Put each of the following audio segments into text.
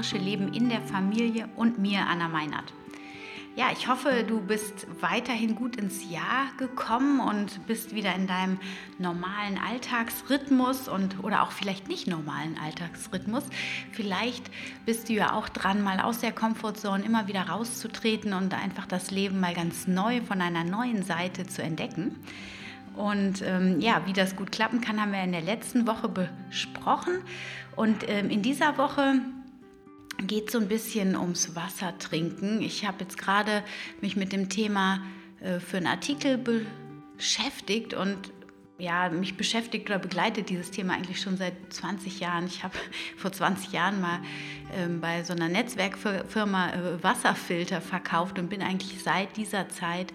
vegan-vegetarische Leben in der Familie und mir, Anna Meinert. Ja, ich hoffe, du bist weiterhin gut ins Jahr gekommen und bist wieder in deinem normalen Alltagsrhythmus und oder auch vielleicht nicht normalen Alltagsrhythmus. Vielleicht bist du ja auch dran, mal aus der Komfortzone immer wieder rauszutreten und einfach das Leben mal ganz neu von einer neuen Seite zu entdecken. Und ähm, ja, wie das gut klappen kann, haben wir in der letzten Woche besprochen. Und ähm, in dieser Woche geht so ein bisschen ums Wasser trinken. Ich habe jetzt gerade mich mit dem Thema äh, für einen Artikel beschäftigt und ja, mich beschäftigt oder begleitet dieses Thema eigentlich schon seit 20 Jahren. Ich habe vor 20 Jahren mal ähm, bei so einer Netzwerkfirma äh, Wasserfilter verkauft und bin eigentlich seit dieser Zeit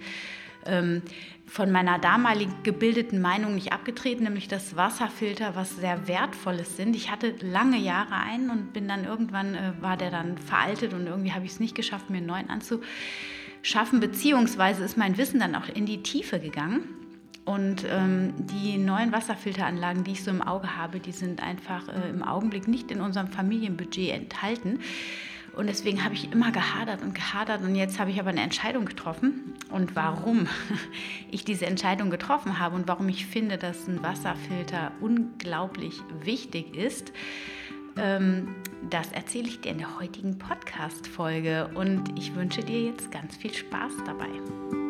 ähm, von meiner damalig gebildeten Meinung nicht abgetreten, nämlich dass Wasserfilter was sehr Wertvolles sind. Ich hatte lange Jahre einen und bin dann irgendwann, äh, war der dann veraltet und irgendwie habe ich es nicht geschafft, mir einen neuen anzuschaffen, beziehungsweise ist mein Wissen dann auch in die Tiefe gegangen. Und ähm, die neuen Wasserfilteranlagen, die ich so im Auge habe, die sind einfach äh, im Augenblick nicht in unserem Familienbudget enthalten. Und deswegen habe ich immer gehadert und gehadert und jetzt habe ich aber eine Entscheidung getroffen. Und warum ich diese Entscheidung getroffen habe und warum ich finde, dass ein Wasserfilter unglaublich wichtig ist, ähm, das erzähle ich dir in der heutigen Podcast-Folge. Und ich wünsche dir jetzt ganz viel Spaß dabei.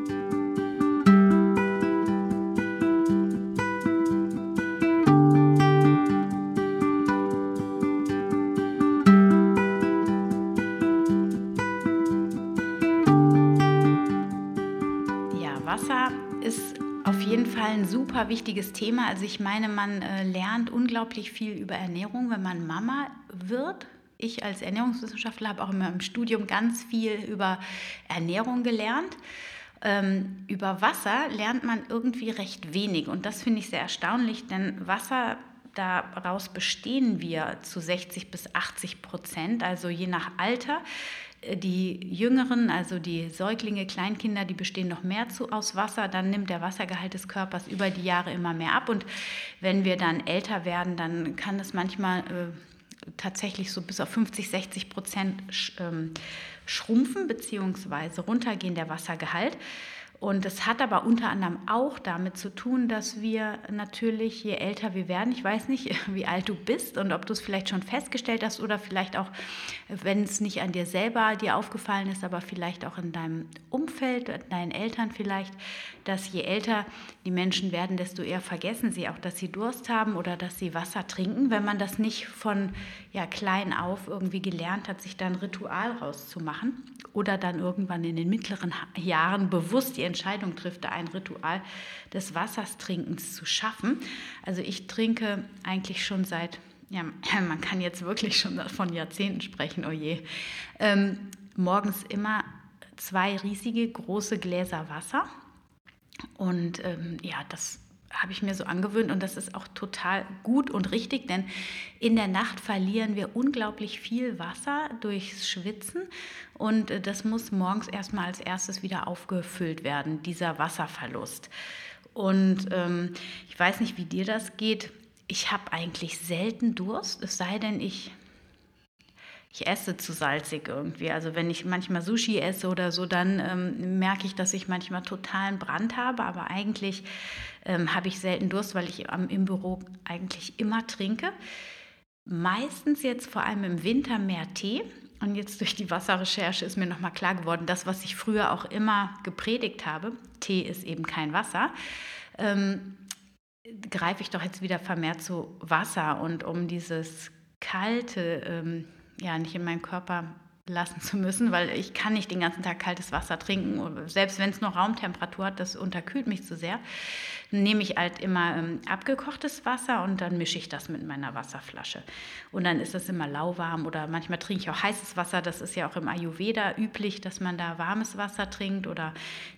Super wichtiges Thema. Also ich meine, man äh, lernt unglaublich viel über Ernährung, wenn man Mama wird. Ich als Ernährungswissenschaftler habe auch in meinem Studium ganz viel über Ernährung gelernt. Ähm, über Wasser lernt man irgendwie recht wenig und das finde ich sehr erstaunlich, denn Wasser daraus bestehen wir zu 60 bis 80 Prozent, also je nach Alter die Jüngeren, also die Säuglinge, Kleinkinder, die bestehen noch mehr zu, aus Wasser. Dann nimmt der Wassergehalt des Körpers über die Jahre immer mehr ab. Und wenn wir dann älter werden, dann kann es manchmal äh, tatsächlich so bis auf 50, 60 Prozent sch, ähm, schrumpfen bzw. runtergehen der Wassergehalt. Und es hat aber unter anderem auch damit zu tun, dass wir natürlich, je älter wir werden, ich weiß nicht, wie alt du bist und ob du es vielleicht schon festgestellt hast oder vielleicht auch, wenn es nicht an dir selber dir aufgefallen ist, aber vielleicht auch in deinem Umfeld, deinen Eltern vielleicht, dass je älter die Menschen werden, desto eher vergessen sie auch, dass sie Durst haben oder dass sie Wasser trinken, wenn man das nicht von ja, klein auf irgendwie gelernt hat, sich da ein Ritual rauszumachen oder dann irgendwann in den mittleren Jahren bewusst Entscheidung trifft, da ein Ritual des Wasserstrinkens zu schaffen. Also ich trinke eigentlich schon seit, ja, man kann jetzt wirklich schon von Jahrzehnten sprechen, oh je, ähm, morgens immer zwei riesige große Gläser Wasser. Und ähm, ja, das habe ich mir so angewöhnt und das ist auch total gut und richtig, denn in der Nacht verlieren wir unglaublich viel Wasser durchs Schwitzen und äh, das muss morgens erstmal als erstes wieder aufgefüllt werden, dieser Wasserverlust. Und ähm, ich weiß nicht, wie dir das geht. Ich habe eigentlich selten Durst, es sei denn, ich ich esse zu salzig irgendwie. Also wenn ich manchmal Sushi esse oder so, dann ähm, merke ich, dass ich manchmal totalen Brand habe, aber eigentlich ähm, habe ich selten Durst, weil ich am, im Büro eigentlich immer trinke. Meistens jetzt vor allem im Winter mehr Tee. Und jetzt durch die Wasserrecherche ist mir nochmal klar geworden, das, was ich früher auch immer gepredigt habe, Tee ist eben kein Wasser, ähm, greife ich doch jetzt wieder vermehrt zu Wasser. Und um dieses kalte, ähm, ja nicht in meinen Körper lassen zu müssen, weil ich kann nicht den ganzen Tag kaltes Wasser trinken, selbst wenn es noch Raumtemperatur hat, das unterkühlt mich zu sehr nehme ich halt immer ähm, abgekochtes Wasser und dann mische ich das mit meiner Wasserflasche. Und dann ist das immer lauwarm oder manchmal trinke ich auch heißes Wasser. Das ist ja auch im Ayurveda üblich, dass man da warmes Wasser trinkt oder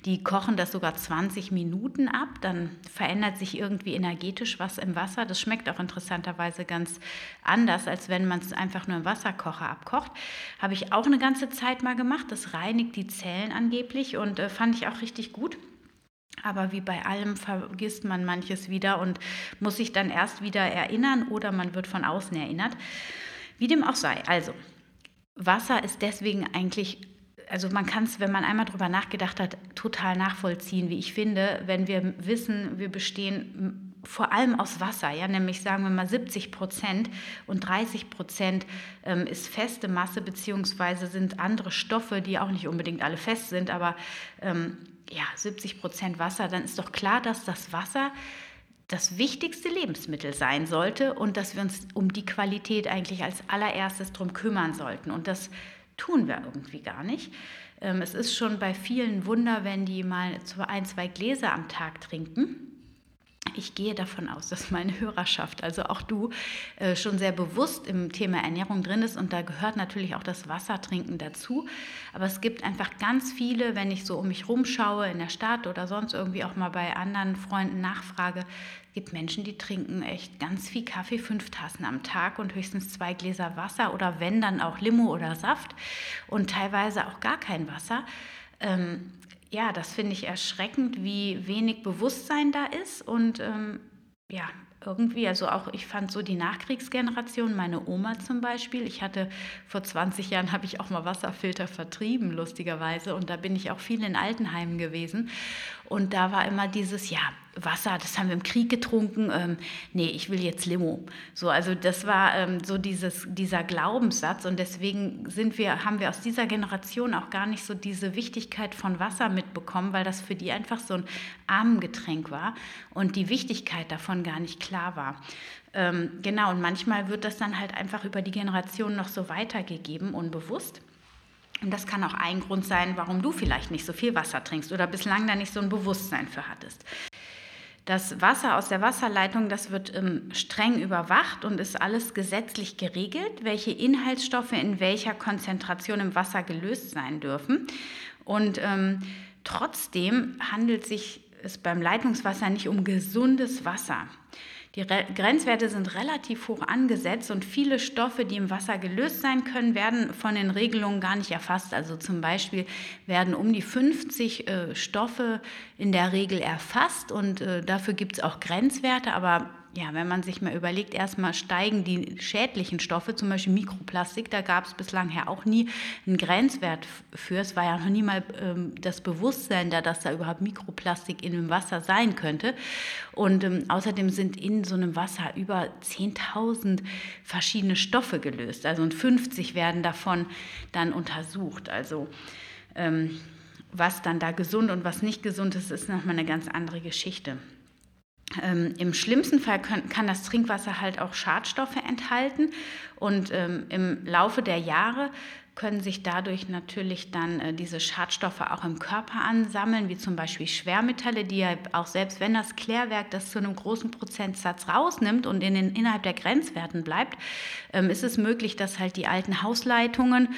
die kochen das sogar 20 Minuten ab. Dann verändert sich irgendwie energetisch was im Wasser. Das schmeckt auch interessanterweise ganz anders, als wenn man es einfach nur im Wasserkocher abkocht. Habe ich auch eine ganze Zeit mal gemacht. Das reinigt die Zellen angeblich und äh, fand ich auch richtig gut. Aber wie bei allem vergisst man manches wieder und muss sich dann erst wieder erinnern oder man wird von außen erinnert. Wie dem auch sei. Also, Wasser ist deswegen eigentlich also man kann es, wenn man einmal darüber nachgedacht hat, total nachvollziehen, wie ich finde, wenn wir wissen, wir bestehen vor allem aus Wasser, ja, nämlich sagen wir mal 70 Prozent und 30 Prozent ähm, ist feste Masse beziehungsweise sind andere Stoffe, die auch nicht unbedingt alle fest sind, aber ähm, ja, 70 Prozent Wasser, dann ist doch klar, dass das Wasser das wichtigste Lebensmittel sein sollte und dass wir uns um die Qualität eigentlich als allererstes drum kümmern sollten. Und das tun wir irgendwie gar nicht. Ähm, es ist schon bei vielen Wunder, wenn die mal ein, zwei Gläser am Tag trinken ich gehe davon aus, dass meine Hörerschaft, also auch du, äh, schon sehr bewusst im Thema Ernährung drin ist und da gehört natürlich auch das Wassertrinken dazu. Aber es gibt einfach ganz viele, wenn ich so um mich rumschaue in der Stadt oder sonst irgendwie auch mal bei anderen Freunden nachfrage, gibt Menschen, die trinken echt ganz viel Kaffee, fünf Tassen am Tag und höchstens zwei Gläser Wasser oder wenn dann auch Limo oder Saft und teilweise auch gar kein Wasser. Ähm, ja, das finde ich erschreckend, wie wenig Bewusstsein da ist und ähm, ja, irgendwie, also auch ich fand so die Nachkriegsgeneration, meine Oma zum Beispiel, ich hatte vor 20 Jahren, habe ich auch mal Wasserfilter vertrieben, lustigerweise, und da bin ich auch viel in Altenheimen gewesen und da war immer dieses, ja, Wasser, das haben wir im Krieg getrunken, ähm, nee, ich will jetzt Limo. So, also das war ähm, so dieses, dieser Glaubenssatz und deswegen sind wir, haben wir aus dieser Generation auch gar nicht so diese Wichtigkeit von Wasser mitbekommen, weil das für die einfach so ein Armengetränk war und die Wichtigkeit davon gar nicht klar war. Ähm, genau, und manchmal wird das dann halt einfach über die Generation noch so weitergegeben, unbewusst. Und das kann auch ein Grund sein, warum du vielleicht nicht so viel Wasser trinkst oder bislang da nicht so ein Bewusstsein für hattest. Das Wasser aus der Wasserleitung, das wird ähm, streng überwacht und ist alles gesetzlich geregelt, welche Inhaltsstoffe in welcher Konzentration im Wasser gelöst sein dürfen. Und ähm, trotzdem handelt sich es beim Leitungswasser nicht um gesundes Wasser. Die Re Grenzwerte sind relativ hoch angesetzt und viele Stoffe, die im Wasser gelöst sein können, werden von den Regelungen gar nicht erfasst. Also zum Beispiel werden um die 50 äh, Stoffe in der Regel erfasst und äh, dafür gibt es auch Grenzwerte, aber ja, wenn man sich mal überlegt, erstmal steigen die schädlichen Stoffe, zum Beispiel Mikroplastik, da gab es bislang ja auch nie einen Grenzwert für. Es war ja noch nie mal ähm, das Bewusstsein da, dass da überhaupt Mikroplastik in dem Wasser sein könnte. Und ähm, außerdem sind in so einem Wasser über 10.000 verschiedene Stoffe gelöst. Also und 50 werden davon dann untersucht. Also ähm, was dann da gesund und was nicht gesund ist, ist nochmal eine ganz andere Geschichte. Ähm, Im schlimmsten Fall können, kann das Trinkwasser halt auch Schadstoffe enthalten. Und ähm, im Laufe der Jahre können sich dadurch natürlich dann äh, diese Schadstoffe auch im Körper ansammeln, wie zum Beispiel Schwermetalle, die ja auch selbst wenn das Klärwerk das zu einem großen Prozentsatz rausnimmt und in den, innerhalb der Grenzwerten bleibt, ähm, ist es möglich, dass halt die alten Hausleitungen,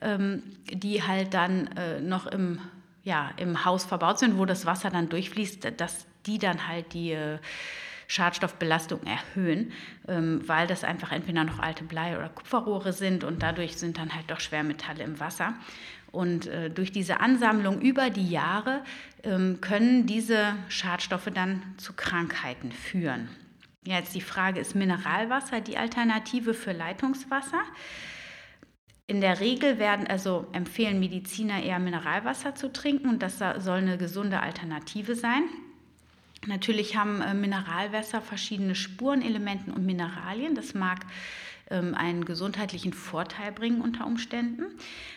ähm, die halt dann äh, noch im ja, im Haus verbaut sind, wo das Wasser dann durchfließt, dass die dann halt die äh, Schadstoffbelastung erhöhen, ähm, weil das einfach entweder noch alte Blei- oder Kupferrohre sind und dadurch sind dann halt doch Schwermetalle im Wasser. Und äh, durch diese Ansammlung über die Jahre ähm, können diese Schadstoffe dann zu Krankheiten führen. Jetzt die Frage, ist Mineralwasser die Alternative für Leitungswasser? In der Regel werden also empfehlen Mediziner eher Mineralwasser zu trinken und das soll eine gesunde Alternative sein. Natürlich haben äh, Mineralwässer verschiedene Spurenelementen und Mineralien. Das mag ähm, einen gesundheitlichen Vorteil bringen unter Umständen.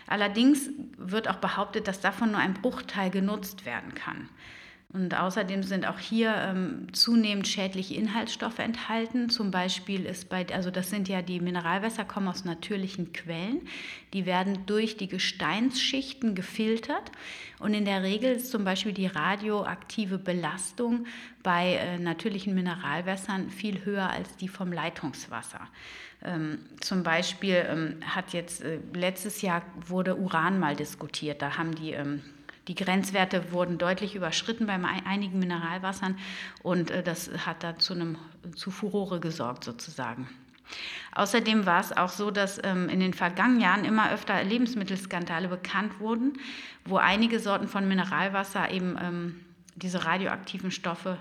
Allerdings wird auch behauptet, dass davon nur ein Bruchteil genutzt werden kann. Und außerdem sind auch hier ähm, zunehmend schädliche Inhaltsstoffe enthalten. Zum Beispiel ist bei, also das sind ja die Mineralwässer, kommen aus natürlichen Quellen. Die werden durch die Gesteinsschichten gefiltert. Und in der Regel ist zum Beispiel die radioaktive Belastung bei äh, natürlichen Mineralwässern viel höher als die vom Leitungswasser. Ähm, zum Beispiel ähm, hat jetzt äh, letztes Jahr wurde Uran mal diskutiert. Da haben die ähm, die Grenzwerte wurden deutlich überschritten bei einigen Mineralwassern und äh, das hat da zu, einem, zu Furore gesorgt sozusagen. Außerdem war es auch so, dass ähm, in den vergangenen Jahren immer öfter Lebensmittelskandale bekannt wurden, wo einige Sorten von Mineralwasser eben ähm, diese radioaktiven Stoffe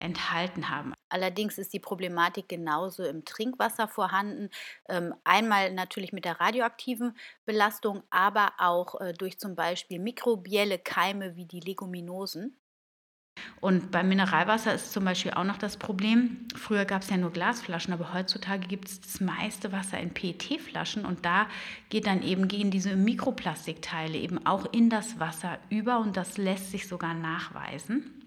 enthalten haben. Allerdings ist die Problematik genauso im Trinkwasser vorhanden. Ähm, einmal natürlich mit der radioaktiven Belastung, aber auch äh, durch zum Beispiel mikrobielle Keime wie die Leguminosen. Und beim Mineralwasser ist zum Beispiel auch noch das Problem, früher gab es ja nur Glasflaschen, aber heutzutage gibt es das meiste Wasser in PET-Flaschen und da geht dann eben, gehen diese Mikroplastikteile eben auch in das Wasser über und das lässt sich sogar nachweisen.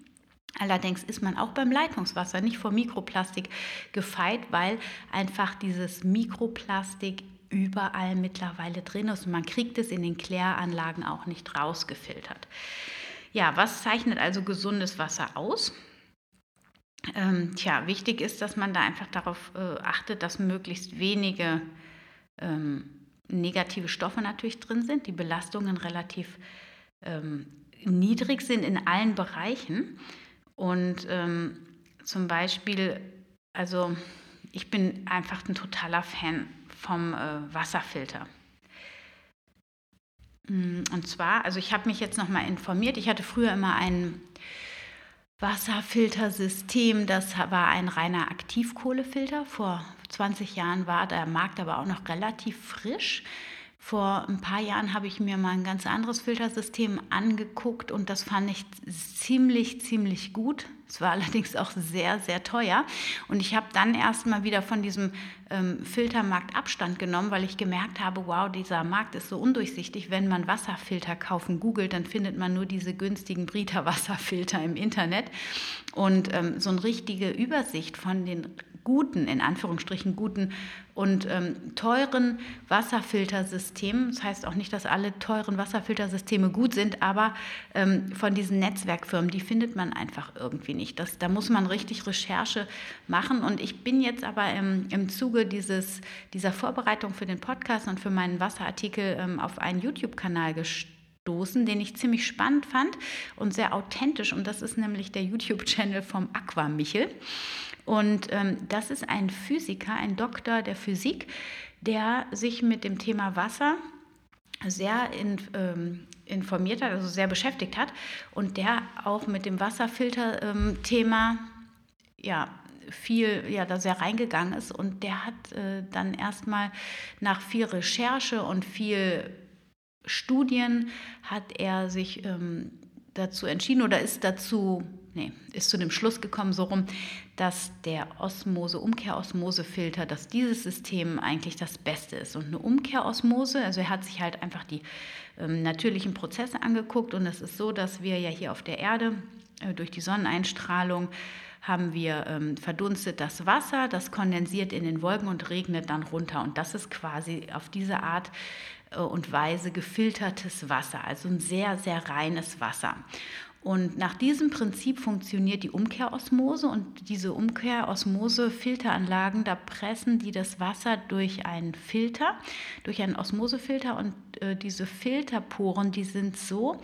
Allerdings ist man auch beim Leitungswasser nicht vor Mikroplastik gefeit, weil einfach dieses Mikroplastik überall mittlerweile drin ist und man kriegt es in den Kläranlagen auch nicht rausgefiltert. Ja, was zeichnet also gesundes Wasser aus? Ähm, tja, wichtig ist, dass man da einfach darauf äh, achtet, dass möglichst wenige ähm, negative Stoffe natürlich drin sind, die Belastungen relativ ähm, niedrig sind in allen Bereichen. Und ähm, zum Beispiel, also ich bin einfach ein totaler Fan vom äh, Wasserfilter. Mm, und zwar, also ich habe mich jetzt nochmal informiert. Ich hatte früher immer ein Wasserfiltersystem, das war ein reiner Aktivkohlefilter. Vor 20 Jahren war der Markt aber auch noch relativ frisch. Vor ein paar Jahren habe ich mir mal ein ganz anderes Filtersystem angeguckt und das fand ich ziemlich, ziemlich gut. Es war allerdings auch sehr, sehr teuer. Und ich habe dann erst mal wieder von diesem ähm, Filtermarkt Abstand genommen, weil ich gemerkt habe, wow, dieser Markt ist so undurchsichtig. Wenn man Wasserfilter kaufen googelt, dann findet man nur diese günstigen Brita Wasserfilter im Internet. Und ähm, so eine richtige Übersicht von den guten, in Anführungsstrichen guten und ähm, teuren Wasserfiltersystemen. Das heißt auch nicht, dass alle teuren Wasserfiltersysteme gut sind, aber ähm, von diesen Netzwerkfirmen, die findet man einfach irgendwie nicht. Das, da muss man richtig Recherche machen. Und ich bin jetzt aber im, im Zuge dieses, dieser Vorbereitung für den Podcast und für meinen Wasserartikel ähm, auf einen YouTube-Kanal gestoßen den ich ziemlich spannend fand und sehr authentisch. Und das ist nämlich der YouTube-Channel vom Aqua Michel. Und ähm, das ist ein Physiker, ein Doktor der Physik, der sich mit dem Thema Wasser sehr in, ähm, informiert hat, also sehr beschäftigt hat und der auch mit dem Wasserfilter-Thema ähm, ja, viel, ja, da sehr reingegangen ist. Und der hat äh, dann erstmal nach viel Recherche und viel Studien hat er sich ähm, dazu entschieden oder ist dazu nee, ist zu dem Schluss gekommen, so rum, dass der Osmose, Umkehrosmosefilter, dass dieses System eigentlich das Beste ist. Und eine Umkehrosmose, also er hat sich halt einfach die ähm, natürlichen Prozesse angeguckt und es ist so, dass wir ja hier auf der Erde äh, durch die Sonneneinstrahlung haben wir ähm, verdunstet das Wasser, das kondensiert in den Wolken und regnet dann runter. Und das ist quasi auf diese Art äh, und Weise gefiltertes Wasser, also ein sehr, sehr reines Wasser. Und nach diesem Prinzip funktioniert die Umkehrosmose. Und diese Umkehrosmose-Filteranlagen, da pressen die das Wasser durch einen Filter, durch einen Osmosefilter. Und äh, diese Filterporen, die sind so,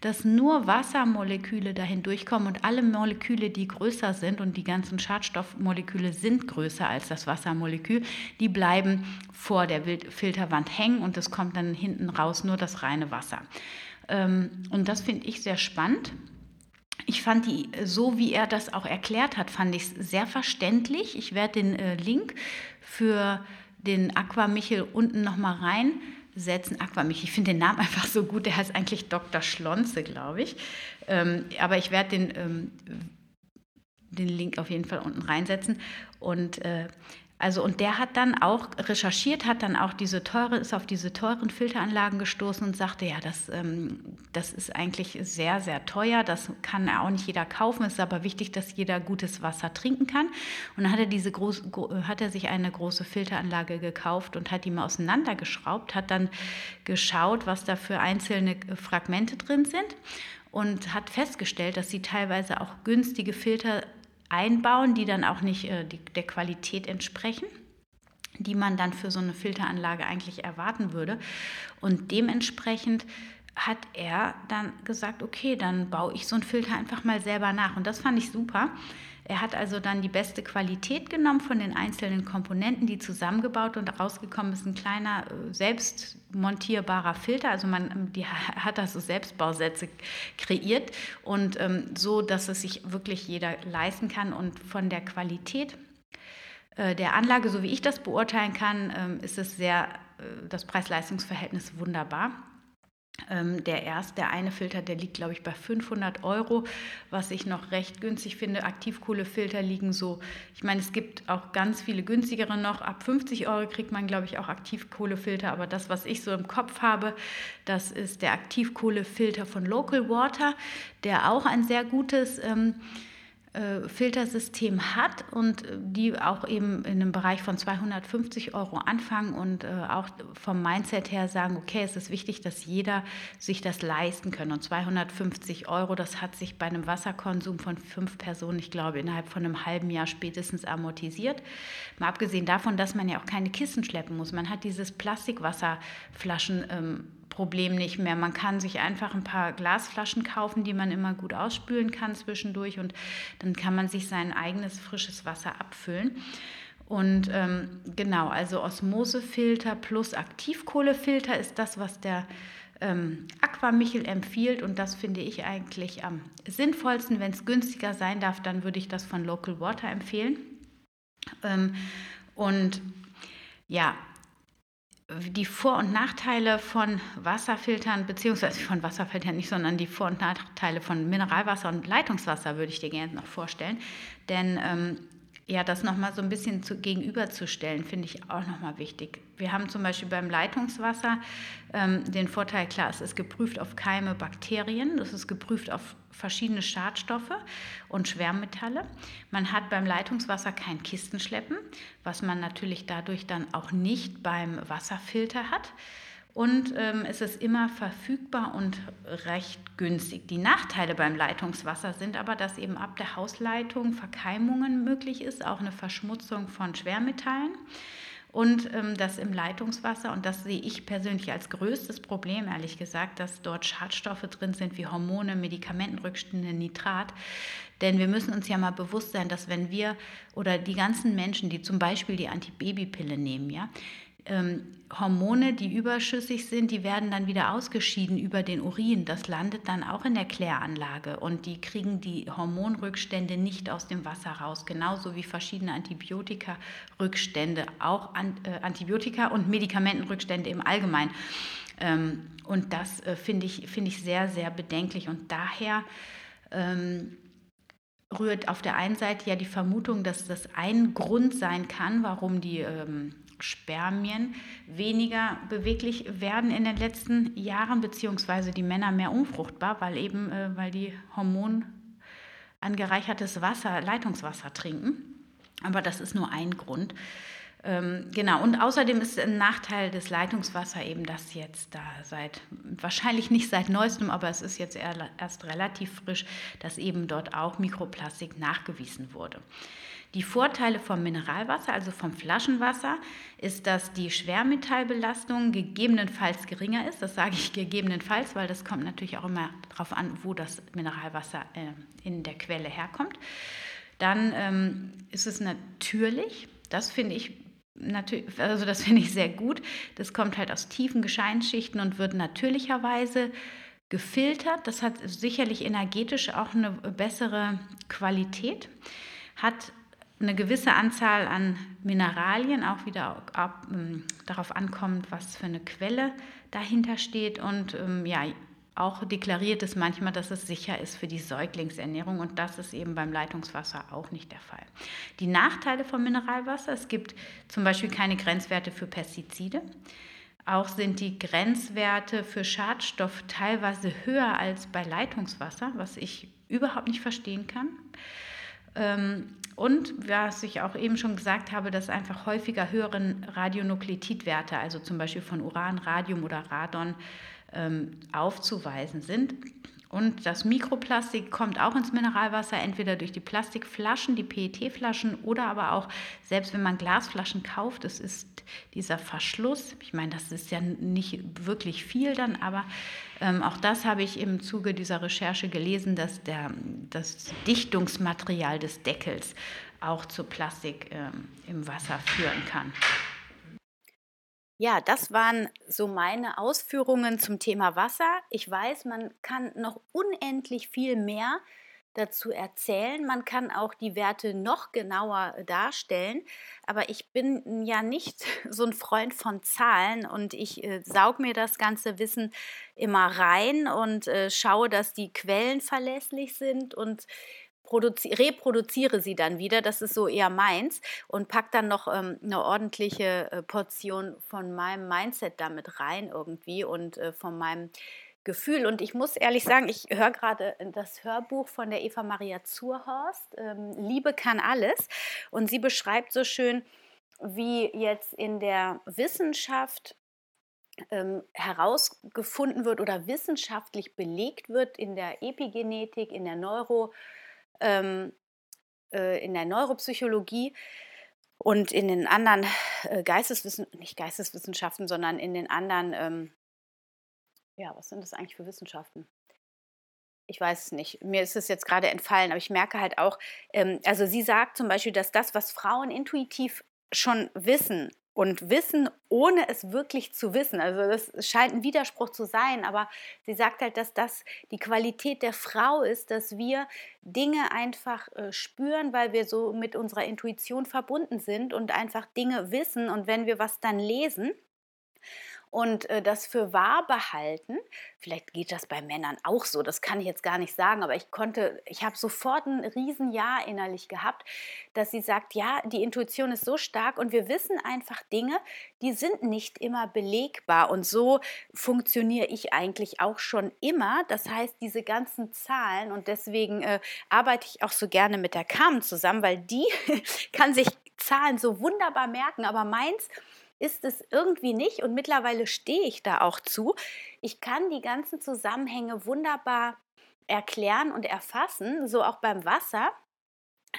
dass nur Wassermoleküle dahin durchkommen. Und alle Moleküle, die größer sind und die ganzen Schadstoffmoleküle sind größer als das Wassermolekül, die bleiben vor der Filterwand hängen. Und es kommt dann hinten raus nur das reine Wasser. Ähm, und das finde ich sehr spannend. Ich fand die, so wie er das auch erklärt hat, fand ich es sehr verständlich. Ich werde den äh, Link für den Aqua Michel unten nochmal reinsetzen. Aqua Michel, ich finde den Namen einfach so gut. Der heißt eigentlich Dr. Schlonze, glaube ich. Ähm, aber ich werde den, ähm, den Link auf jeden Fall unten reinsetzen. Und äh, also und der hat dann auch recherchiert, hat dann auch diese teure, ist auf diese teuren Filteranlagen gestoßen und sagte, ja, das, ähm, das ist eigentlich sehr, sehr teuer, das kann auch nicht jeder kaufen, es ist aber wichtig, dass jeder gutes Wasser trinken kann. Und dann hat er, diese groß, hat er sich eine große Filteranlage gekauft und hat die mal auseinandergeschraubt, hat dann geschaut, was da für einzelne Fragmente drin sind und hat festgestellt, dass sie teilweise auch günstige Filter einbauen, die dann auch nicht äh, die, der Qualität entsprechen die man dann für so eine Filteranlage eigentlich erwarten würde. Und dementsprechend hat er dann gesagt, okay, dann baue ich so einen Filter einfach mal selber nach. Und das fand ich super. Er hat also dann die beste Qualität genommen von den einzelnen Komponenten, die zusammengebaut und rausgekommen ist ein kleiner äh, selbst montierbarer Filter. Also man die hat da so Selbstbausätze kreiert und ähm, so, dass es sich wirklich jeder leisten kann und von der Qualität äh, der Anlage, so wie ich das beurteilen kann, ähm, ist es sehr, äh, das Preis-Leistungs-Verhältnis wunderbar. Ähm, der erste, der eine Filter, der liegt, glaube ich, bei 500 Euro, was ich noch recht günstig finde. Aktivkohlefilter liegen so, ich meine, es gibt auch ganz viele günstigere noch. Ab 50 Euro kriegt man, glaube ich, auch Aktivkohlefilter. Aber das, was ich so im Kopf habe, das ist der Aktivkohlefilter von Local Water, der auch ein sehr gutes ähm, äh, Filtersystem hat und die auch eben in einem Bereich von 250 Euro anfangen und äh, auch vom Mindset her sagen, okay, es ist wichtig, dass jeder sich das leisten kann. Und 250 Euro, das hat sich bei einem Wasserkonsum von fünf Personen, ich glaube, innerhalb von einem halben Jahr spätestens amortisiert. Mal abgesehen davon, dass man ja auch keine Kissen schleppen muss. Man hat dieses Plastikwasserflaschen. Ähm, Problem nicht mehr. Man kann sich einfach ein paar Glasflaschen kaufen, die man immer gut ausspülen kann zwischendurch und dann kann man sich sein eigenes frisches Wasser abfüllen. Und ähm, genau, also Osmosefilter plus Aktivkohlefilter ist das, was der ähm, Aquamichel empfiehlt und das finde ich eigentlich am sinnvollsten. Wenn es günstiger sein darf, dann würde ich das von Local Water empfehlen. Ähm, und ja, die Vor- und Nachteile von Wasserfiltern, beziehungsweise von Wasserfiltern nicht, sondern die Vor- und Nachteile von Mineralwasser und Leitungswasser würde ich dir gerne noch vorstellen. Denn ähm, ja, das nochmal so ein bisschen zu, gegenüberzustellen, finde ich auch nochmal wichtig. Wir haben zum Beispiel beim Leitungswasser ähm, den Vorteil, klar, es ist geprüft auf Keime, Bakterien, es ist geprüft auf verschiedene Schadstoffe und Schwermetalle. Man hat beim Leitungswasser kein Kistenschleppen, was man natürlich dadurch dann auch nicht beim Wasserfilter hat und ähm, es ist immer verfügbar und recht günstig. Die Nachteile beim Leitungswasser sind aber, dass eben ab der Hausleitung Verkeimungen möglich ist, auch eine Verschmutzung von Schwermetallen. Und ähm, dass im Leitungswasser, und das sehe ich persönlich als größtes Problem, ehrlich gesagt, dass dort Schadstoffe drin sind wie Hormone, Medikamentenrückstände, Nitrat. Denn wir müssen uns ja mal bewusst sein, dass wenn wir oder die ganzen Menschen, die zum Beispiel die Antibabypille nehmen, ja, ähm, Hormone, die überschüssig sind, die werden dann wieder ausgeschieden über den Urin. Das landet dann auch in der Kläranlage und die kriegen die Hormonrückstände nicht aus dem Wasser raus. Genauso wie verschiedene Antibiotika-Rückstände, auch an, äh, Antibiotika und Medikamentenrückstände im Allgemeinen. Ähm, und das äh, finde ich, find ich sehr, sehr bedenklich und daher. Ähm, rührt auf der einen Seite ja die Vermutung, dass das ein Grund sein kann, warum die ähm, Spermien weniger beweglich werden in den letzten Jahren, beziehungsweise die Männer mehr unfruchtbar, weil eben, äh, weil die Hormon angereichertes Wasser, Leitungswasser trinken. Aber das ist nur ein Grund. Ähm, genau, und außerdem ist ein Nachteil des Leitungswassers eben, dass jetzt da seit, wahrscheinlich nicht seit neuestem, aber es ist jetzt erst relativ frisch, dass eben dort auch Mikroplastik nachgewiesen wurde. Die Vorteile vom Mineralwasser, also vom Flaschenwasser, ist, dass die Schwermetallbelastung gegebenenfalls geringer ist. Das sage ich gegebenenfalls, weil das kommt natürlich auch immer darauf an, wo das Mineralwasser äh, in der Quelle herkommt. Dann ähm, ist es natürlich, das finde ich natürlich, also das finde ich sehr gut. Das kommt halt aus tiefen Gesteinsschichten und wird natürlicherweise gefiltert. Das hat sicherlich energetisch auch eine bessere Qualität, hat eine gewisse Anzahl an Mineralien, auch wieder ab, ähm, darauf ankommt, was für eine Quelle dahinter steht. Und ähm, ja, auch deklariert es manchmal, dass es sicher ist für die Säuglingsernährung und das ist eben beim Leitungswasser auch nicht der Fall. Die Nachteile vom Mineralwasser, es gibt zum Beispiel keine Grenzwerte für Pestizide. Auch sind die Grenzwerte für Schadstoff teilweise höher als bei Leitungswasser, was ich überhaupt nicht verstehen kann. Ähm, und was ich auch eben schon gesagt habe, dass einfach häufiger höheren Radionukleotidwerte, also zum Beispiel von Uran, Radium oder Radon, ähm, aufzuweisen sind. Und das Mikroplastik kommt auch ins Mineralwasser, entweder durch die Plastikflaschen, die PET-Flaschen oder aber auch, selbst wenn man Glasflaschen kauft, es ist dieser Verschluss. Ich meine, das ist ja nicht wirklich viel dann, aber ähm, auch das habe ich im Zuge dieser Recherche gelesen, dass der, das Dichtungsmaterial des Deckels auch zu Plastik ähm, im Wasser führen kann. Ja, das waren so meine Ausführungen zum Thema Wasser. Ich weiß, man kann noch unendlich viel mehr dazu erzählen. Man kann auch die Werte noch genauer darstellen. Aber ich bin ja nicht so ein Freund von Zahlen und ich äh, saug mir das ganze Wissen immer rein und äh, schaue, dass die Quellen verlässlich sind und reproduziere sie dann wieder, das ist so eher meins, und pack dann noch ähm, eine ordentliche äh, Portion von meinem Mindset damit rein irgendwie und äh, von meinem Gefühl. Und ich muss ehrlich sagen, ich höre gerade das Hörbuch von der Eva Maria Zurhorst, ähm, Liebe kann alles. Und sie beschreibt so schön, wie jetzt in der Wissenschaft ähm, herausgefunden wird oder wissenschaftlich belegt wird in der Epigenetik, in der Neuro ähm, äh, in der Neuropsychologie und in den anderen äh, Geisteswissenschaften, nicht Geisteswissenschaften, sondern in den anderen, ähm, ja, was sind das eigentlich für Wissenschaften? Ich weiß es nicht. Mir ist es jetzt gerade entfallen, aber ich merke halt auch, ähm, also sie sagt zum Beispiel, dass das, was Frauen intuitiv schon wissen, und wissen, ohne es wirklich zu wissen. Also das scheint ein Widerspruch zu sein, aber sie sagt halt, dass das die Qualität der Frau ist, dass wir Dinge einfach äh, spüren, weil wir so mit unserer Intuition verbunden sind und einfach Dinge wissen. Und wenn wir was dann lesen, und äh, das für wahr behalten. Vielleicht geht das bei Männern auch so, das kann ich jetzt gar nicht sagen, aber ich konnte, ich habe sofort ein Riesenja innerlich gehabt, dass sie sagt, ja, die Intuition ist so stark und wir wissen einfach Dinge, die sind nicht immer belegbar und so funktioniere ich eigentlich auch schon immer. Das heißt, diese ganzen Zahlen und deswegen äh, arbeite ich auch so gerne mit der Carmen zusammen, weil die kann sich Zahlen so wunderbar merken, aber meins ist es irgendwie nicht und mittlerweile stehe ich da auch zu. Ich kann die ganzen Zusammenhänge wunderbar erklären und erfassen, so auch beim Wasser.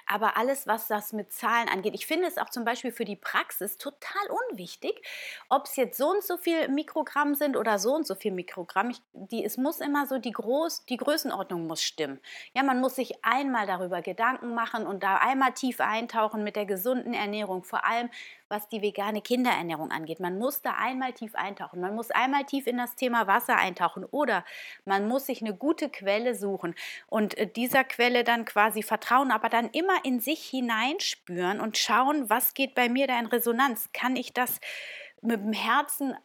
Aber alles, was das mit Zahlen angeht, ich finde es auch zum Beispiel für die Praxis total unwichtig, ob es jetzt so und so viel Mikrogramm sind oder so und so viel Mikrogramm. Ich, die, es muss immer so, die, Groß, die Größenordnung muss stimmen. Ja, man muss sich einmal darüber Gedanken machen und da einmal tief eintauchen mit der gesunden Ernährung. Vor allem, was die vegane Kinderernährung angeht. Man muss da einmal tief eintauchen. Man muss einmal tief in das Thema Wasser eintauchen oder man muss sich eine gute Quelle suchen und äh, dieser Quelle dann quasi vertrauen, aber dann immer in sich hineinspüren und schauen, was geht bei mir da in Resonanz. Kann ich das mit dem Herzen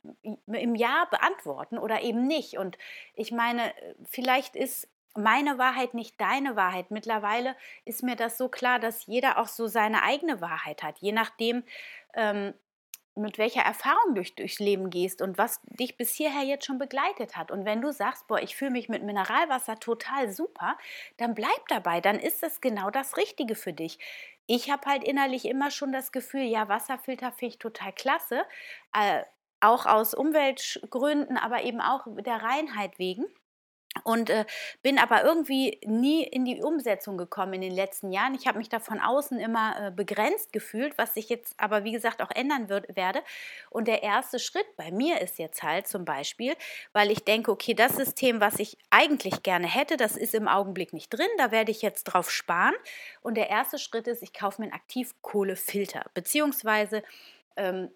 im Ja beantworten oder eben nicht? Und ich meine, vielleicht ist meine Wahrheit nicht deine Wahrheit. Mittlerweile ist mir das so klar, dass jeder auch so seine eigene Wahrheit hat, je nachdem, ähm, mit welcher Erfahrung du durchs Leben gehst und was dich bis hierher jetzt schon begleitet hat. Und wenn du sagst, boah, ich fühle mich mit Mineralwasser total super, dann bleib dabei, dann ist es genau das Richtige für dich. Ich habe halt innerlich immer schon das Gefühl, ja, Wasserfilter finde ich total klasse, äh, auch aus Umweltgründen, aber eben auch der Reinheit wegen und äh, bin aber irgendwie nie in die Umsetzung gekommen in den letzten Jahren. Ich habe mich da von außen immer äh, begrenzt gefühlt, was sich jetzt aber wie gesagt auch ändern wird, werde. Und der erste Schritt bei mir ist jetzt halt zum Beispiel, weil ich denke, okay, das System, was ich eigentlich gerne hätte, das ist im Augenblick nicht drin, da werde ich jetzt drauf sparen. Und der erste Schritt ist, ich kaufe mir einen Aktivkohlefilter, beziehungsweise ähm,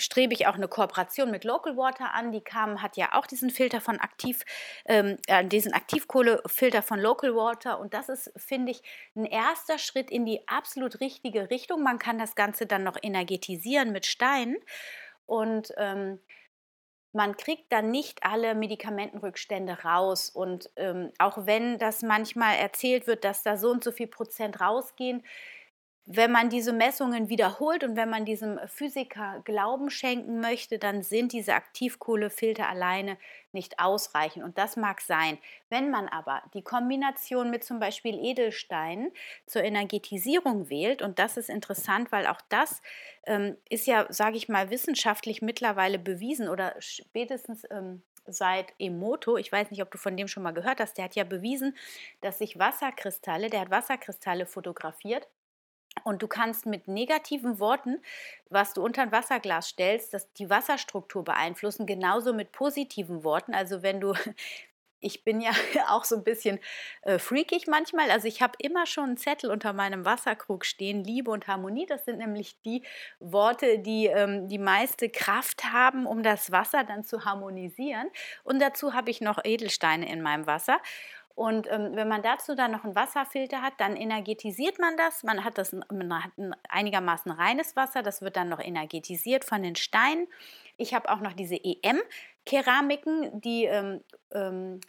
strebe ich auch eine Kooperation mit Local Water an. Die kam, hat ja auch diesen Filter von Aktiv, ähm, äh, diesen Aktivkohlefilter von Local Water. Und das ist, finde ich, ein erster Schritt in die absolut richtige Richtung. Man kann das Ganze dann noch energetisieren mit Steinen. Und ähm, man kriegt dann nicht alle Medikamentenrückstände raus. Und ähm, auch wenn das manchmal erzählt wird, dass da so und so viel Prozent rausgehen, wenn man diese Messungen wiederholt und wenn man diesem Physiker Glauben schenken möchte, dann sind diese Aktivkohlefilter alleine nicht ausreichend. Und das mag sein. Wenn man aber die Kombination mit zum Beispiel Edelsteinen zur Energetisierung wählt, und das ist interessant, weil auch das ähm, ist ja, sage ich mal, wissenschaftlich mittlerweile bewiesen oder spätestens ähm, seit Emoto. Ich weiß nicht, ob du von dem schon mal gehört hast. Der hat ja bewiesen, dass sich Wasserkristalle, der hat Wasserkristalle fotografiert. Und du kannst mit negativen Worten, was du unter ein Wasserglas stellst, dass die Wasserstruktur beeinflussen, genauso mit positiven Worten. Also wenn du ich bin ja auch so ein bisschen äh, freakig manchmal. Also ich habe immer schon einen Zettel unter meinem Wasserkrug stehen, Liebe und Harmonie. Das sind nämlich die Worte, die ähm, die meiste Kraft haben, um das Wasser dann zu harmonisieren. Und dazu habe ich noch Edelsteine in meinem Wasser. Und ähm, wenn man dazu dann noch einen Wasserfilter hat, dann energetisiert man das. Man hat das man hat ein einigermaßen reines Wasser, das wird dann noch energetisiert von den Steinen. Ich habe auch noch diese EM-Keramiken, die ähm, ähm,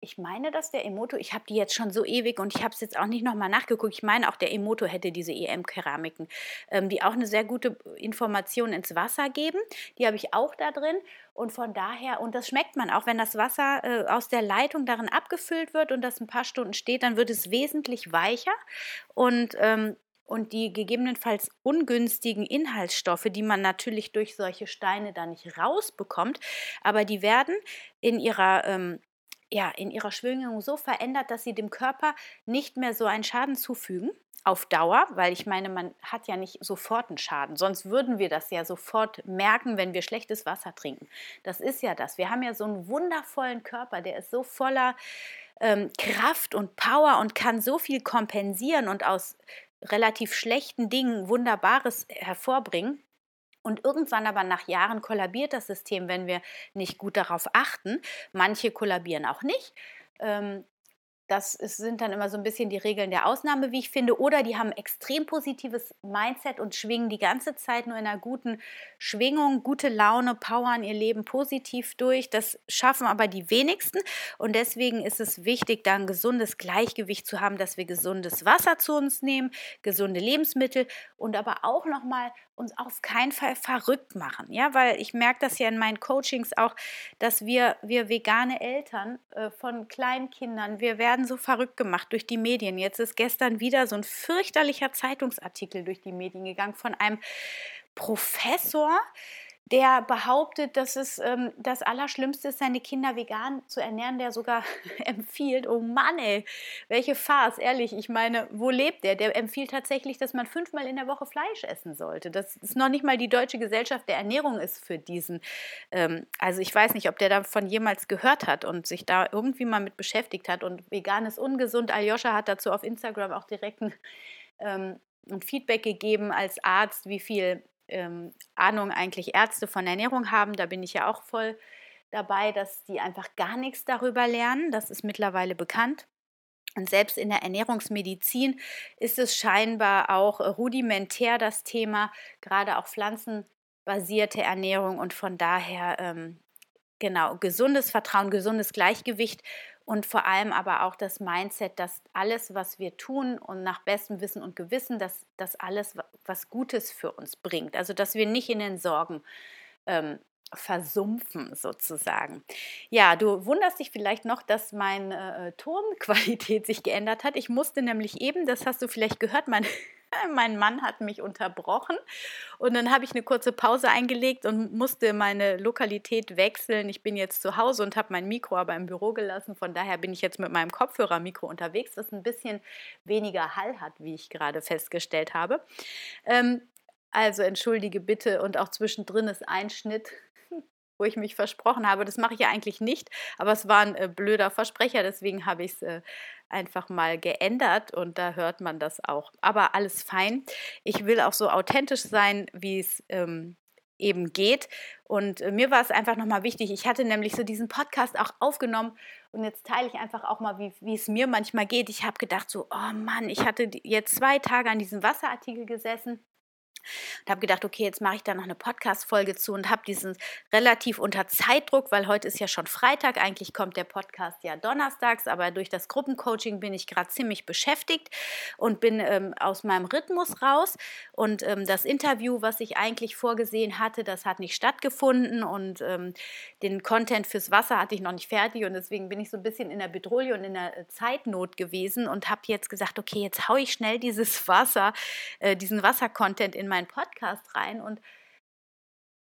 ich meine, dass der Emoto, ich habe die jetzt schon so ewig und ich habe es jetzt auch nicht nochmal nachgeguckt. Ich meine, auch der Emoto hätte diese EM-Keramiken, ähm, die auch eine sehr gute Information ins Wasser geben. Die habe ich auch da drin. Und von daher, und das schmeckt man auch, wenn das Wasser äh, aus der Leitung darin abgefüllt wird und das ein paar Stunden steht, dann wird es wesentlich weicher. Und ähm, und die gegebenenfalls ungünstigen Inhaltsstoffe, die man natürlich durch solche Steine da nicht rausbekommt, aber die werden in ihrer ähm, ja, in ihrer Schwingung so verändert, dass sie dem Körper nicht mehr so einen Schaden zufügen auf Dauer, weil ich meine, man hat ja nicht sofort einen Schaden, sonst würden wir das ja sofort merken, wenn wir schlechtes Wasser trinken. Das ist ja das. Wir haben ja so einen wundervollen Körper, der ist so voller ähm, Kraft und Power und kann so viel kompensieren und aus relativ schlechten Dingen Wunderbares hervorbringen. Und irgendwann aber nach Jahren kollabiert das System, wenn wir nicht gut darauf achten. Manche kollabieren auch nicht. Ähm, das sind dann immer so ein bisschen die Regeln der Ausnahme, wie ich finde. Oder die haben extrem positives Mindset und schwingen die ganze Zeit nur in einer guten Schwingung, gute Laune, powern ihr Leben positiv durch. Das schaffen aber die wenigsten. Und deswegen ist es wichtig, da ein gesundes Gleichgewicht zu haben, dass wir gesundes Wasser zu uns nehmen, gesunde Lebensmittel und aber auch nochmal uns auf keinen Fall verrückt machen. Ja, weil ich merke das ja in meinen Coachings auch, dass wir, wir vegane Eltern äh, von kleinen Kindern, wir werden so verrückt gemacht durch die Medien. Jetzt ist gestern wieder so ein fürchterlicher Zeitungsartikel durch die Medien gegangen von einem Professor, der behauptet, dass es ähm, das Allerschlimmste ist, seine Kinder vegan zu ernähren, der sogar empfiehlt, oh Mann, ey, welche Farce, ehrlich, ich meine, wo lebt der? Der empfiehlt tatsächlich, dass man fünfmal in der Woche Fleisch essen sollte. Das ist noch nicht mal die Deutsche Gesellschaft der Ernährung ist für diesen. Ähm, also ich weiß nicht, ob der davon jemals gehört hat und sich da irgendwie mal mit beschäftigt hat und vegan ist ungesund. Aljoscha hat dazu auf Instagram auch direkt ein, ähm, ein Feedback gegeben als Arzt, wie viel ähm, Ahnung eigentlich Ärzte von Ernährung haben. Da bin ich ja auch voll dabei, dass die einfach gar nichts darüber lernen. Das ist mittlerweile bekannt. Und selbst in der Ernährungsmedizin ist es scheinbar auch rudimentär das Thema, gerade auch pflanzenbasierte Ernährung und von daher ähm, genau gesundes Vertrauen, gesundes Gleichgewicht und vor allem aber auch das Mindset, dass alles, was wir tun und nach bestem Wissen und Gewissen, dass das alles was Gutes für uns bringt. Also dass wir nicht in den Sorgen ähm, versumpfen sozusagen. Ja, du wunderst dich vielleicht noch, dass meine äh, Tonqualität sich geändert hat. Ich musste nämlich eben, das hast du vielleicht gehört, mein mein Mann hat mich unterbrochen und dann habe ich eine kurze Pause eingelegt und musste meine Lokalität wechseln. Ich bin jetzt zu Hause und habe mein Mikro aber im Büro gelassen. Von daher bin ich jetzt mit meinem Kopfhörermikro unterwegs, das ein bisschen weniger Hall hat, wie ich gerade festgestellt habe. Ähm, also entschuldige bitte und auch zwischendrin ist ein Schnitt wo ich mich versprochen habe. Das mache ich ja eigentlich nicht, aber es war ein äh, blöder Versprecher, deswegen habe ich es äh, einfach mal geändert und da hört man das auch. Aber alles fein. Ich will auch so authentisch sein, wie es ähm, eben geht. Und äh, mir war es einfach nochmal wichtig. Ich hatte nämlich so diesen Podcast auch aufgenommen und jetzt teile ich einfach auch mal, wie, es mir manchmal geht. Ich habe gedacht, so, oh Mann, ich hatte jetzt zwei Tage an diesem Wasserartikel gesessen und habe gedacht, okay, jetzt mache ich da noch eine Podcast-Folge zu und habe diesen relativ unter Zeitdruck, weil heute ist ja schon Freitag, eigentlich kommt der Podcast ja donnerstags, aber durch das Gruppencoaching bin ich gerade ziemlich beschäftigt und bin ähm, aus meinem Rhythmus raus. Und ähm, das Interview, was ich eigentlich vorgesehen hatte, das hat nicht stattgefunden und ähm, den Content fürs Wasser hatte ich noch nicht fertig und deswegen bin ich so ein bisschen in der Bedrohung und in der äh, Zeitnot gewesen und habe jetzt gesagt, okay, jetzt haue ich schnell dieses Wasser, äh, diesen Wasser-Content in mein meinen Podcast rein und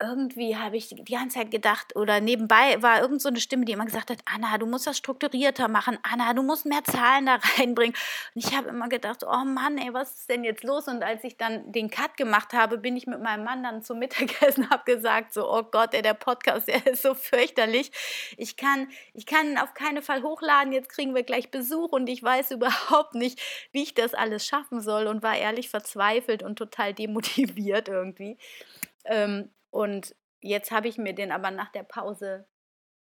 irgendwie habe ich die ganze Zeit gedacht, oder nebenbei war irgend so eine Stimme, die immer gesagt hat, Anna, du musst das strukturierter machen, Anna, du musst mehr Zahlen da reinbringen. Und ich habe immer gedacht, oh Mann, ey, was ist denn jetzt los? Und als ich dann den Cut gemacht habe, bin ich mit meinem Mann dann zum Mittagessen, habe gesagt, so, oh Gott, ey, der Podcast, der ist so fürchterlich. Ich kann, ich kann auf keinen Fall hochladen, jetzt kriegen wir gleich Besuch und ich weiß überhaupt nicht, wie ich das alles schaffen soll und war ehrlich verzweifelt und total demotiviert irgendwie. Ähm, und jetzt habe ich mir den aber nach der Pause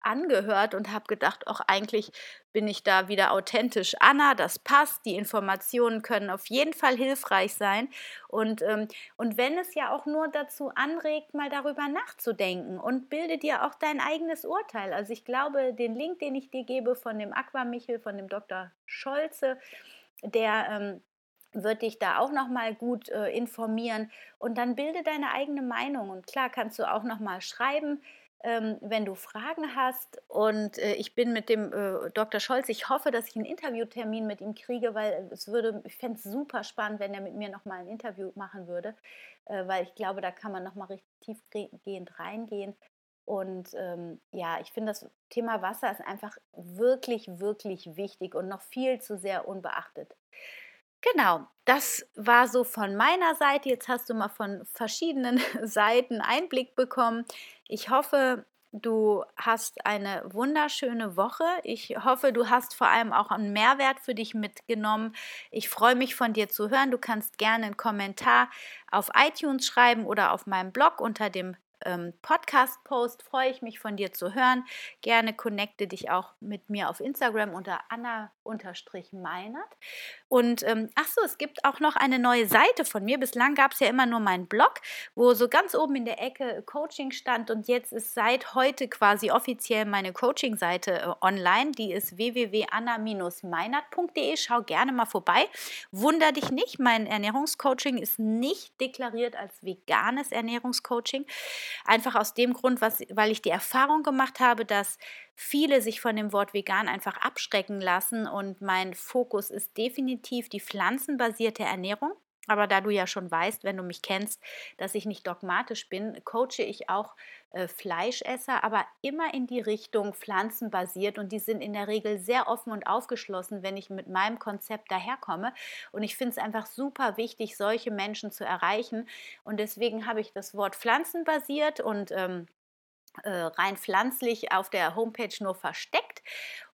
angehört und habe gedacht, auch eigentlich bin ich da wieder authentisch. Anna, das passt, die Informationen können auf jeden Fall hilfreich sein. Und, ähm, und wenn es ja auch nur dazu anregt, mal darüber nachzudenken und bilde dir auch dein eigenes Urteil. Also ich glaube, den Link, den ich dir gebe von dem Aquamichel, von dem Dr. Scholze, der ähm, wird dich da auch noch mal gut äh, informieren und dann bilde deine eigene Meinung und klar kannst du auch noch mal schreiben, ähm, wenn du Fragen hast und äh, ich bin mit dem äh, Dr. Scholz, ich hoffe, dass ich einen Interviewtermin mit ihm kriege, weil es würde, ich fände es super spannend, wenn er mit mir noch mal ein Interview machen würde, äh, weil ich glaube, da kann man noch mal richtig tiefgehend reingehen und ähm, ja, ich finde, das Thema Wasser ist einfach wirklich, wirklich wichtig und noch viel zu sehr unbeachtet. Genau, das war so von meiner Seite. Jetzt hast du mal von verschiedenen Seiten Einblick bekommen. Ich hoffe, du hast eine wunderschöne Woche. Ich hoffe, du hast vor allem auch einen Mehrwert für dich mitgenommen. Ich freue mich von dir zu hören. Du kannst gerne einen Kommentar auf iTunes schreiben oder auf meinem Blog unter dem ähm, Podcast-Post. Freue ich mich von dir zu hören. Gerne connecte dich auch mit mir auf Instagram unter Anna-Meinert. Und ähm, ach so, es gibt auch noch eine neue Seite von mir. Bislang gab es ja immer nur meinen Blog, wo so ganz oben in der Ecke Coaching stand. Und jetzt ist seit heute quasi offiziell meine Coaching-Seite äh, online. Die ist www.anna-meinert.de. Schau gerne mal vorbei. Wunder dich nicht, mein Ernährungscoaching ist nicht deklariert als veganes Ernährungscoaching. Einfach aus dem Grund, was, weil ich die Erfahrung gemacht habe, dass viele sich von dem Wort vegan einfach abschrecken lassen und mein Fokus ist definitiv die pflanzenbasierte Ernährung. Aber da du ja schon weißt, wenn du mich kennst, dass ich nicht dogmatisch bin, coache ich auch äh, Fleischesser, aber immer in die Richtung pflanzenbasiert und die sind in der Regel sehr offen und aufgeschlossen, wenn ich mit meinem Konzept daherkomme. Und ich finde es einfach super wichtig, solche Menschen zu erreichen. Und deswegen habe ich das Wort pflanzenbasiert und ähm, äh, rein pflanzlich auf der Homepage nur versteckt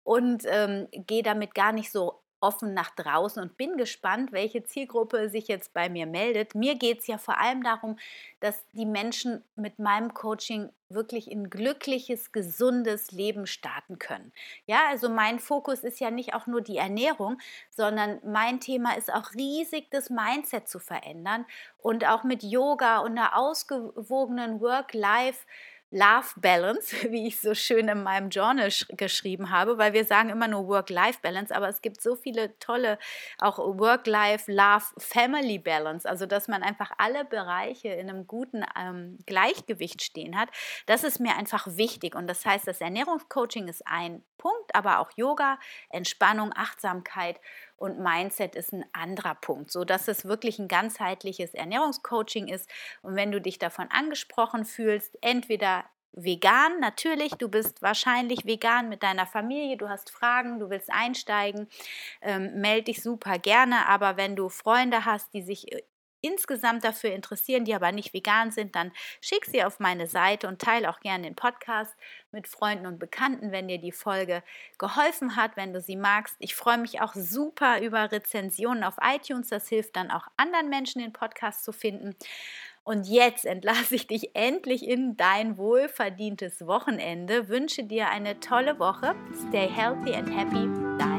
und ähm, gehe damit gar nicht so offen nach draußen und bin gespannt, welche Zielgruppe sich jetzt bei mir meldet. Mir geht es ja vor allem darum, dass die Menschen mit meinem Coaching wirklich in glückliches, gesundes Leben starten können. Ja, also mein Fokus ist ja nicht auch nur die Ernährung, sondern mein Thema ist auch riesig, das Mindset zu verändern und auch mit Yoga und einer ausgewogenen Work-Life- Love Balance, wie ich so schön in meinem Journal geschrieben habe, weil wir sagen immer nur Work-Life-Balance, aber es gibt so viele tolle auch Work-Life, Love, Family Balance, also dass man einfach alle Bereiche in einem guten ähm, Gleichgewicht stehen hat. Das ist mir einfach wichtig und das heißt, das Ernährungscoaching ist ein Punkt, aber auch Yoga, Entspannung, Achtsamkeit und Mindset ist ein anderer Punkt, so dass es wirklich ein ganzheitliches Ernährungscoaching ist. Und wenn du dich davon angesprochen fühlst, entweder vegan, natürlich, du bist wahrscheinlich vegan mit deiner Familie, du hast Fragen, du willst einsteigen, ähm, melde dich super gerne, aber wenn du Freunde hast, die sich äh, insgesamt dafür interessieren, die aber nicht vegan sind, dann schick sie auf meine Seite und teile auch gerne den Podcast mit Freunden und Bekannten, wenn dir die Folge geholfen hat, wenn du sie magst. Ich freue mich auch super über Rezensionen auf iTunes. Das hilft dann auch anderen Menschen, den Podcast zu finden. Und jetzt entlasse ich dich endlich in dein wohlverdientes Wochenende. Wünsche dir eine tolle Woche. Stay healthy and happy